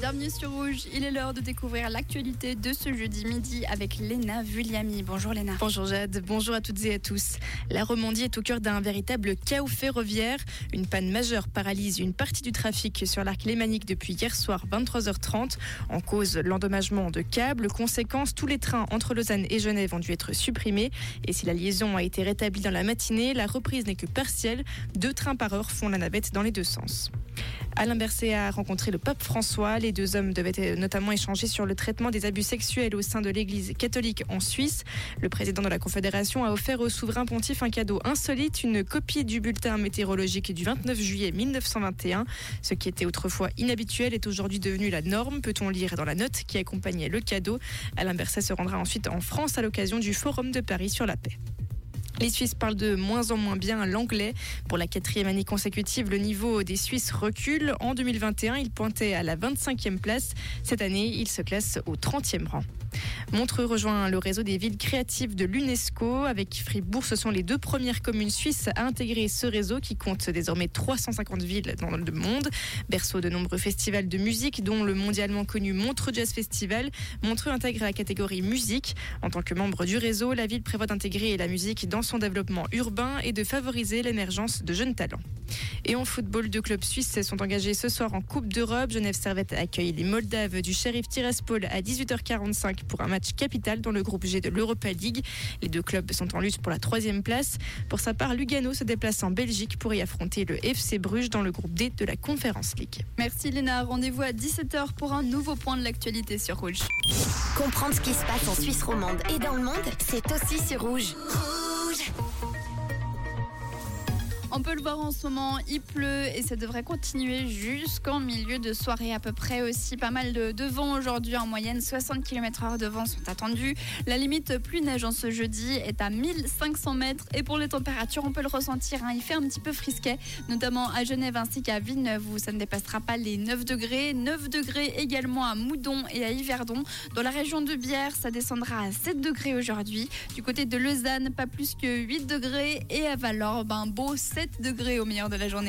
Bienvenue sur Rouge. Il est l'heure de découvrir l'actualité de ce jeudi midi avec Léna Vulliami. Bonjour Léna. Bonjour Jade, bonjour à toutes et à tous. La Romandie est au cœur d'un véritable chaos ferroviaire. Une panne majeure paralyse une partie du trafic sur l'arc lémanique depuis hier soir 23h30. En cause, l'endommagement de câbles. Conséquence, tous les trains entre Lausanne et Genève ont dû être supprimés. Et si la liaison a été rétablie dans la matinée, la reprise n'est que partielle. Deux trains par heure font la navette dans les deux sens. Alain Berset a rencontré le pape François. Les deux hommes devaient notamment échanger sur le traitement des abus sexuels au sein de l'Église catholique en Suisse. Le président de la Confédération a offert au souverain pontife un cadeau insolite, une copie du bulletin météorologique du 29 juillet 1921. Ce qui était autrefois inhabituel est aujourd'hui devenu la norme, peut-on lire dans la note qui accompagnait le cadeau? Alain Berset se rendra ensuite en France à l'occasion du Forum de Paris sur la paix. Les Suisses parlent de moins en moins bien l'anglais. Pour la quatrième année consécutive, le niveau des Suisses recule. En 2021, il pointait à la 25e place. Cette année, il se classe au 30e rang. Montreux rejoint le réseau des villes créatives de l'UNESCO. Avec Fribourg, ce sont les deux premières communes suisses à intégrer ce réseau qui compte désormais 350 villes dans le monde. Berceau de nombreux festivals de musique, dont le mondialement connu Montreux Jazz Festival. Montreux intègre la catégorie musique. En tant que membre du réseau, la ville prévoit d'intégrer la musique dans son développement urbain et de favoriser l'émergence de jeunes talents. Et en football, deux clubs suisses sont engagés ce soir en Coupe d'Europe. Genève Servette accueille les Moldaves du Sheriff Tiraspol à 18h45 pour un match capital dans le groupe G de l'Europa League. Les deux clubs sont en lutte pour la troisième place. Pour sa part, Lugano se déplace en Belgique pour y affronter le FC Bruges dans le groupe D de la Conference League. Merci Léna. Rendez-vous à 17h pour un nouveau point de l'actualité sur Rouge. Comprendre ce qui se passe en Suisse romande et dans le monde, c'est aussi sur Rouge. Rouge on peut le voir en ce moment, il pleut et ça devrait continuer jusqu'en milieu de soirée à peu près aussi. Pas mal de, vent aujourd'hui en moyenne, 60 km/h de vent sont attendus. La limite plus neige en ce jeudi est à 1500 mètres et pour les températures, on peut le ressentir. Hein. il fait un petit peu frisquet, notamment à Genève ainsi qu'à Villeneuve où ça ne dépassera pas les 9 degrés. 9 degrés également à Moudon et à Yverdon. Dans la région de Bière, ça descendra à 7 degrés aujourd'hui. Du côté de Lausanne, pas plus que 8 degrés et à Valorbe, un beau 7 degrés au meilleur de la journée.